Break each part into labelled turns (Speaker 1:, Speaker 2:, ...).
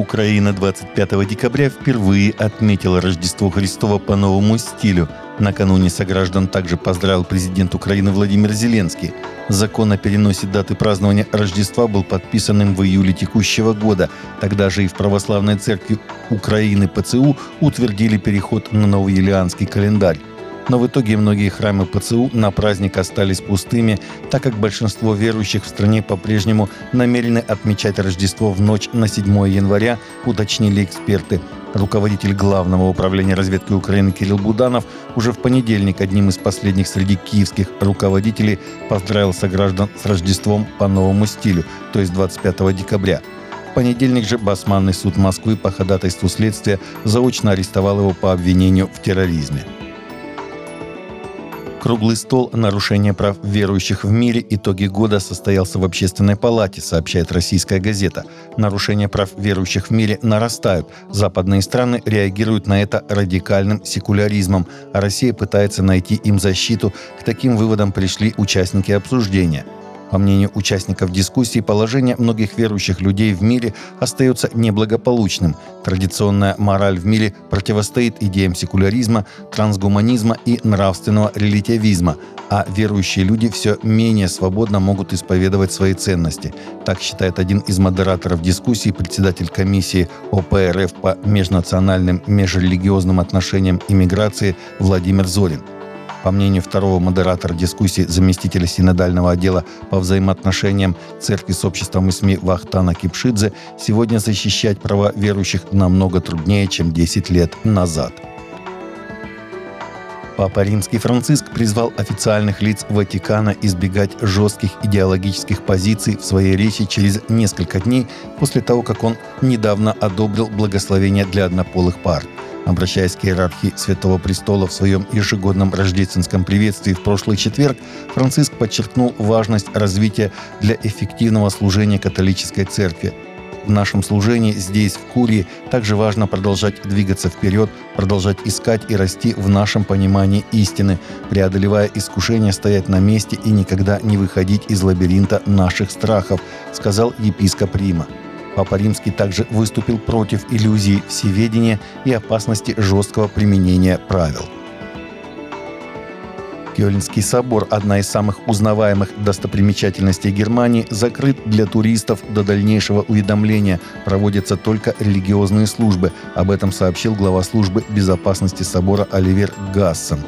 Speaker 1: Украина 25 декабря впервые отметила Рождество Христова по новому стилю. Накануне сограждан также поздравил президент Украины Владимир Зеленский. Закон о переносе даты празднования Рождества был подписан им в июле текущего года. Тогда же и в Православной Церкви Украины ПЦУ утвердили переход на новый юлианский календарь. Но в итоге многие храмы ПЦУ на праздник остались пустыми, так как большинство верующих в стране по-прежнему намерены отмечать Рождество в ночь на 7 января, уточнили эксперты. Руководитель Главного управления разведки Украины Кирилл Буданов уже в понедельник одним из последних среди киевских руководителей поздравил сограждан с Рождеством по новому стилю, то есть 25 декабря. В понедельник же Басманный суд Москвы по ходатайству следствия заочно арестовал его по обвинению в терроризме. Круглый стол «Нарушение прав верующих в мире. Итоги года» состоялся в Общественной палате, сообщает российская газета. Нарушения прав верующих в мире нарастают. Западные страны реагируют на это радикальным секуляризмом, а Россия пытается найти им защиту. К таким выводам пришли участники обсуждения – по мнению участников дискуссии, положение многих верующих людей в мире остается неблагополучным. Традиционная мораль в мире противостоит идеям секуляризма, трансгуманизма и нравственного релятивизма, а верующие люди все менее свободно могут исповедовать свои ценности. Так считает один из модераторов дискуссии, председатель комиссии ОПРФ по межнациональным межрелигиозным отношениям и миграции Владимир Зорин – по мнению второго модератора дискуссии, заместителя синодального отдела по взаимоотношениям церкви с обществом и СМИ Вахтана Кипшидзе, сегодня защищать права верующих намного труднее, чем 10 лет назад. Папа Римский Франциск призвал официальных лиц Ватикана избегать жестких идеологических позиций в своей речи через несколько дней после того, как он недавно одобрил благословение для однополых пар – Обращаясь к иерархии Святого Престола в своем ежегодном рождественском приветствии в прошлый четверг, Франциск подчеркнул важность развития для эффективного служения католической церкви. В нашем служении здесь, в Курии, также важно продолжать двигаться вперед, продолжать искать и расти в нашем понимании истины, преодолевая искушение стоять на месте и никогда не выходить из лабиринта наших страхов, сказал епископ Рима. Папа Римский также выступил против иллюзии всеведения и опасности жесткого применения правил. Кёльнский собор, одна из самых узнаваемых достопримечательностей Германии, закрыт для туристов до дальнейшего уведомления. Проводятся только религиозные службы. Об этом сообщил глава службы безопасности собора Оливер Гассен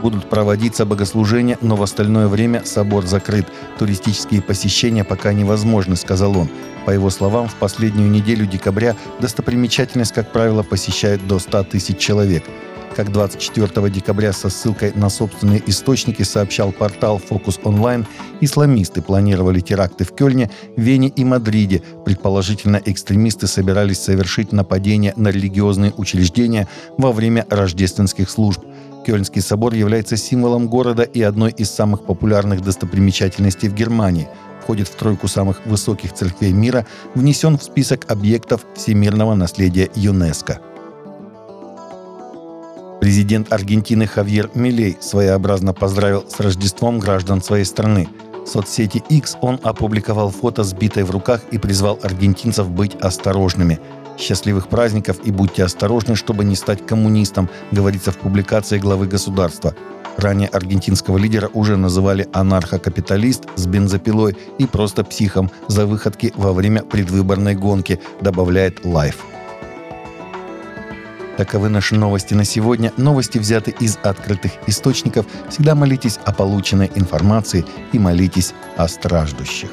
Speaker 1: будут проводиться богослужения, но в остальное время собор закрыт. Туристические посещения пока невозможны, сказал он. По его словам, в последнюю неделю декабря достопримечательность, как правило, посещает до 100 тысяч человек. Как 24 декабря со ссылкой на собственные источники сообщал портал Focus Online, исламисты планировали теракты в Кёльне, Вене и Мадриде. Предположительно, экстремисты собирались совершить нападение на религиозные учреждения во время рождественских служб. Кёльнский собор является символом города и одной из самых популярных достопримечательностей в Германии. Входит в тройку самых высоких церквей мира, внесен в список объектов всемирного наследия ЮНЕСКО. Президент Аргентины Хавьер Милей своеобразно поздравил с Рождеством граждан своей страны. В соцсети X он опубликовал фото с битой в руках и призвал аргентинцев быть осторожными – Счастливых праздников и будьте осторожны, чтобы не стать коммунистом, говорится в публикации главы государства. Ранее аргентинского лидера уже называли анархокапиталист с бензопилой и просто психом за выходки во время предвыборной гонки, добавляет Life. Таковы наши новости на сегодня. Новости взяты из открытых источников. Всегда молитесь о полученной информации и молитесь о страждущих.